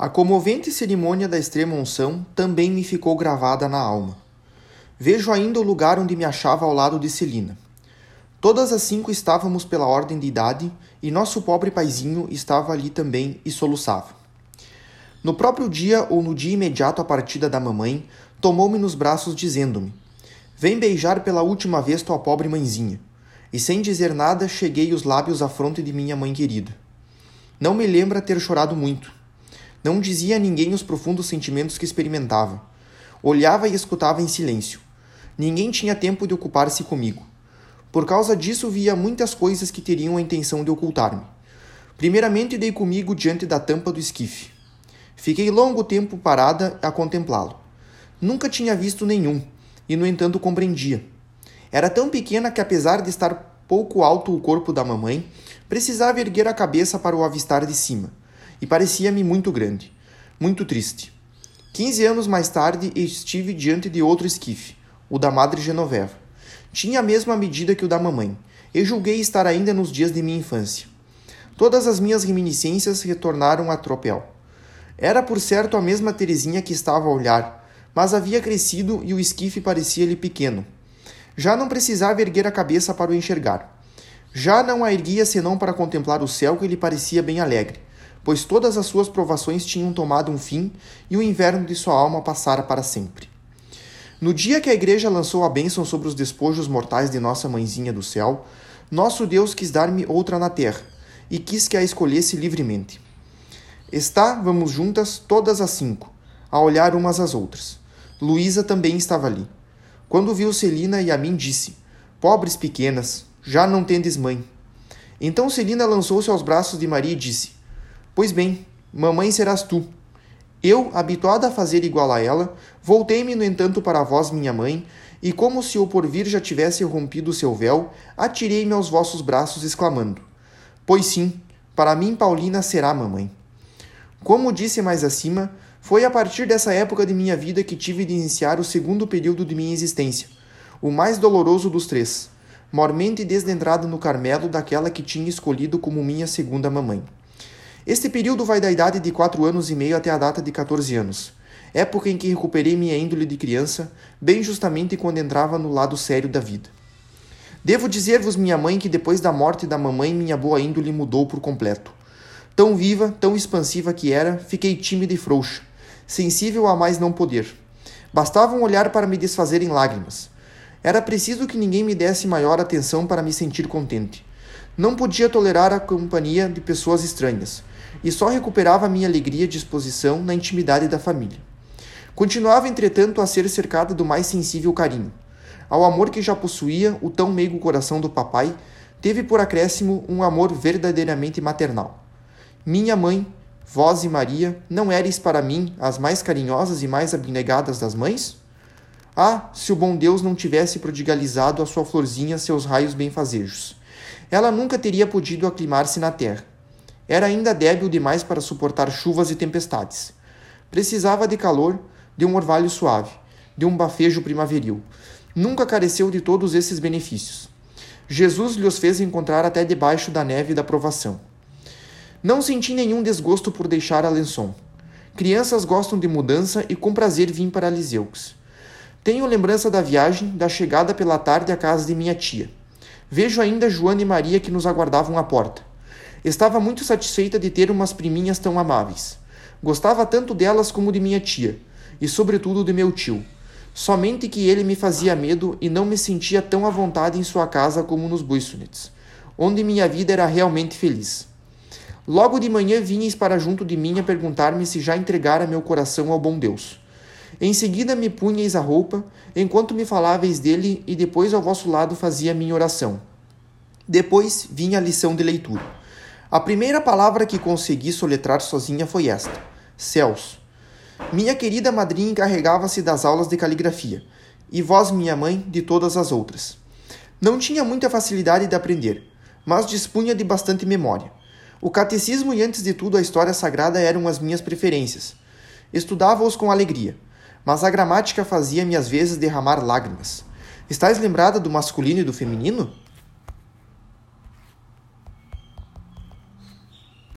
A comovente cerimônia da extrema unção também me ficou gravada na alma. Vejo ainda o lugar onde me achava ao lado de Celina. Todas as cinco estávamos pela ordem de idade e nosso pobre paizinho estava ali também e soluçava. No próprio dia ou no dia imediato à partida da mamãe, tomou-me nos braços dizendo-me: Vem beijar pela última vez tua pobre mãezinha. E sem dizer nada, cheguei os lábios à fronte de minha mãe querida. Não me lembra ter chorado muito não dizia a ninguém os profundos sentimentos que experimentava. Olhava e escutava em silêncio. Ninguém tinha tempo de ocupar-se comigo. Por causa disso, via muitas coisas que teriam a intenção de ocultar-me. Primeiramente, dei comigo diante da tampa do esquife. Fiquei longo tempo parada a contemplá-lo. Nunca tinha visto nenhum, e no entanto compreendia. Era tão pequena que, apesar de estar pouco alto o corpo da mamãe, precisava erguer a cabeça para o avistar de cima e parecia-me muito grande, muito triste. Quinze anos mais tarde estive diante de outro esquife, o da Madre Genoveva. Tinha a mesma medida que o da mamãe, e julguei estar ainda nos dias de minha infância. Todas as minhas reminiscências retornaram a tropel. Era por certo a mesma Terezinha que estava a olhar, mas havia crescido e o esquife parecia-lhe pequeno. Já não precisava erguer a cabeça para o enxergar. Já não a erguia senão para contemplar o céu que lhe parecia bem alegre pois todas as suas provações tinham tomado um fim e o inverno de sua alma passara para sempre. No dia que a igreja lançou a bênção sobre os despojos mortais de nossa mãezinha do céu, nosso Deus quis dar-me outra na terra e quis que a escolhesse livremente. Estávamos juntas, todas as cinco, a olhar umas às outras. Luísa também estava ali. Quando viu Celina e a mim, disse: Pobres pequenas, já não tendes mãe. Então Celina lançou-se aos braços de Maria e disse: Pois bem, mamãe serás tu. Eu, habituada a fazer igual a ela, voltei-me, no entanto, para voz minha mãe, e como se o porvir já tivesse rompido o seu véu, atirei-me aos vossos braços, exclamando: Pois sim, para mim Paulina será mamãe. Como disse mais acima, foi a partir dessa época de minha vida que tive de iniciar o segundo período de minha existência, o mais doloroso dos três, mormente desdentrado no Carmelo daquela que tinha escolhido como minha segunda mamãe. Este período vai da idade de 4 anos e meio até a data de 14 anos, época em que recuperei minha índole de criança, bem justamente quando entrava no lado sério da vida. Devo dizer-vos, minha mãe, que depois da morte da mamãe, minha boa índole mudou por completo. Tão viva, tão expansiva que era, fiquei tímida e frouxa, sensível a mais não poder. Bastava um olhar para me desfazer em lágrimas. Era preciso que ninguém me desse maior atenção para me sentir contente. Não podia tolerar a companhia de pessoas estranhas e só recuperava minha alegria e disposição na intimidade da família. Continuava, entretanto, a ser cercada do mais sensível carinho. Ao amor que já possuía, o tão meigo coração do papai teve por acréscimo um amor verdadeiramente maternal. Minha mãe, vós e Maria, não eres para mim as mais carinhosas e mais abnegadas das mães? Ah, se o bom Deus não tivesse prodigalizado a sua florzinha seus raios benfazejos! Ela nunca teria podido aclimar-se na terra era ainda débil demais para suportar chuvas e tempestades. Precisava de calor, de um orvalho suave, de um bafejo primaveril. Nunca careceu de todos esses benefícios. Jesus lhes fez encontrar até debaixo da neve da provação. Não senti nenhum desgosto por deixar Alençon. Crianças gostam de mudança e com prazer vim para Liseux. Tenho lembrança da viagem, da chegada pela tarde à casa de minha tia. Vejo ainda Joana e Maria que nos aguardavam à porta. Estava muito satisfeita de ter umas priminhas tão amáveis. Gostava tanto delas como de minha tia, e sobretudo de meu tio. Somente que ele me fazia medo e não me sentia tão à vontade em sua casa como nos Buissonets, onde minha vida era realmente feliz. Logo de manhã vinhas para junto de mim a perguntar-me se já entregara meu coração ao bom Deus. Em seguida me punhais a roupa, enquanto me faláveis dele, e depois ao vosso lado fazia minha oração. Depois vinha a lição de leitura. A primeira palavra que consegui soletrar sozinha foi esta: céus. Minha querida madrinha encarregava-se das aulas de caligrafia, e vós, minha mãe, de todas as outras. Não tinha muita facilidade de aprender, mas dispunha de bastante memória. O catecismo e, antes de tudo, a história sagrada eram as minhas preferências. Estudava-os com alegria, mas a gramática fazia-me às vezes derramar lágrimas. Estás lembrada do masculino e do feminino?